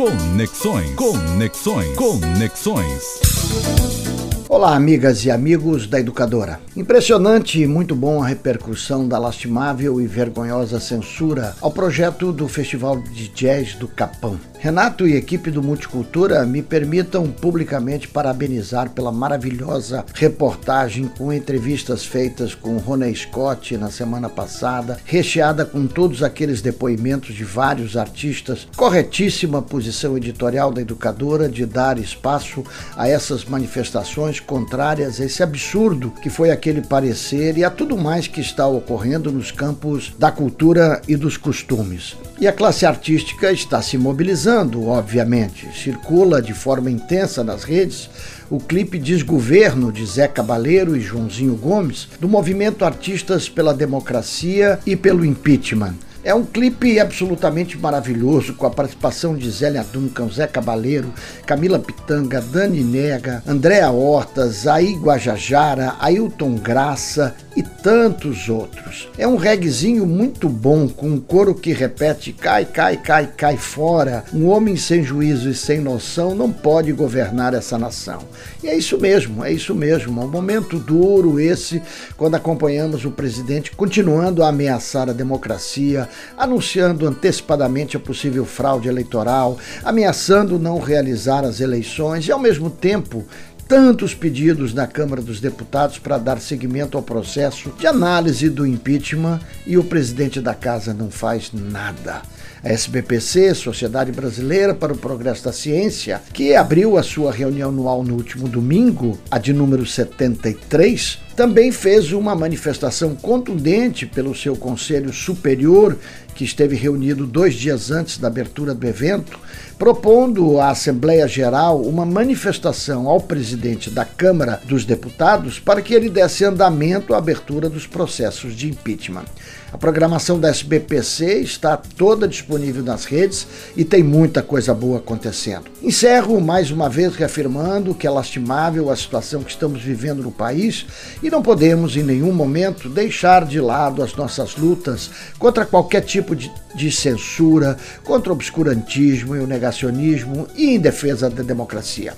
Conexões. Conexões. Conexões. Olá, amigas e amigos da Educadora. Impressionante e muito bom a repercussão da lastimável e vergonhosa censura ao projeto do Festival de Jazz do Capão. Renato e equipe do Multicultura me permitam publicamente parabenizar pela maravilhosa reportagem com entrevistas feitas com Rony Scott na semana passada, recheada com todos aqueles depoimentos de vários artistas. Corretíssima posição editorial da educadora de dar espaço a essas manifestações contrárias a esse absurdo que foi aquele parecer e a tudo mais que está ocorrendo nos campos da cultura e dos costumes. E a classe artística está se mobilizando, obviamente. Circula de forma intensa nas redes o clipe Desgoverno de Zé Cabaleiro e Joãozinho Gomes, do movimento Artistas pela Democracia e pelo Impeachment. É um clipe absolutamente maravilhoso, com a participação de Zélia Duncan, Zé Cabaleiro, Camila Pitanga, Dani Nega, Andréa Horta, Zaí Guajajara, Ailton Graça e tantos outros. É um reguezinho muito bom, com um coro que repete cai, cai, cai, cai fora. Um homem sem juízo e sem noção não pode governar essa nação. E é isso mesmo, é isso mesmo. É um momento duro esse, quando acompanhamos o presidente continuando a ameaçar a democracia, anunciando antecipadamente a possível fraude eleitoral, ameaçando não realizar as eleições e, ao mesmo tempo, tantos pedidos na Câmara dos Deputados para dar seguimento ao processo de análise do impeachment e o presidente da casa não faz nada. A SBPC, Sociedade Brasileira para o Progresso da Ciência, que abriu a sua reunião anual no último domingo, a de número 73, também fez uma manifestação contundente pelo seu Conselho Superior, que esteve reunido dois dias antes da abertura do evento, propondo à Assembleia Geral uma manifestação ao presidente da Câmara dos Deputados para que ele desse andamento à abertura dos processos de impeachment. A programação da SBPC está toda disponível nas redes e tem muita coisa boa acontecendo. Encerro mais uma vez reafirmando que é lastimável a situação que estamos vivendo no país não podemos em nenhum momento deixar de lado as nossas lutas contra qualquer tipo de, de censura, contra o obscurantismo e o negacionismo e em defesa da democracia.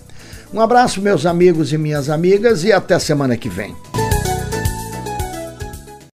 Um abraço, meus amigos e minhas amigas, e até semana que vem.